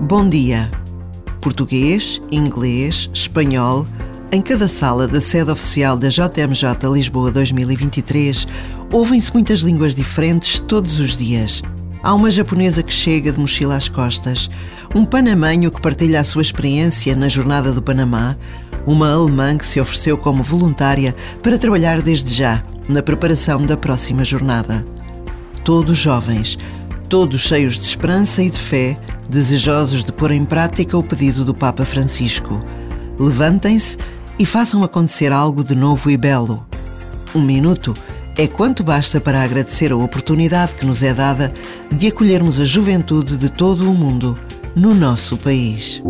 Bom dia. Português, inglês, espanhol. Em cada sala da sede oficial da JMJ Lisboa 2023, ouvem-se muitas línguas diferentes todos os dias. Há uma japonesa que chega de mochila às costas, um panamenho que partilha a sua experiência na Jornada do Panamá, uma alemã que se ofereceu como voluntária para trabalhar desde já na preparação da próxima jornada. Todos jovens, todos cheios de esperança e de fé, desejosos de pôr em prática o pedido do Papa Francisco. Levantem-se e façam acontecer algo de novo e belo. Um minuto é quanto basta para agradecer a oportunidade que nos é dada de acolhermos a juventude de todo o mundo no nosso país.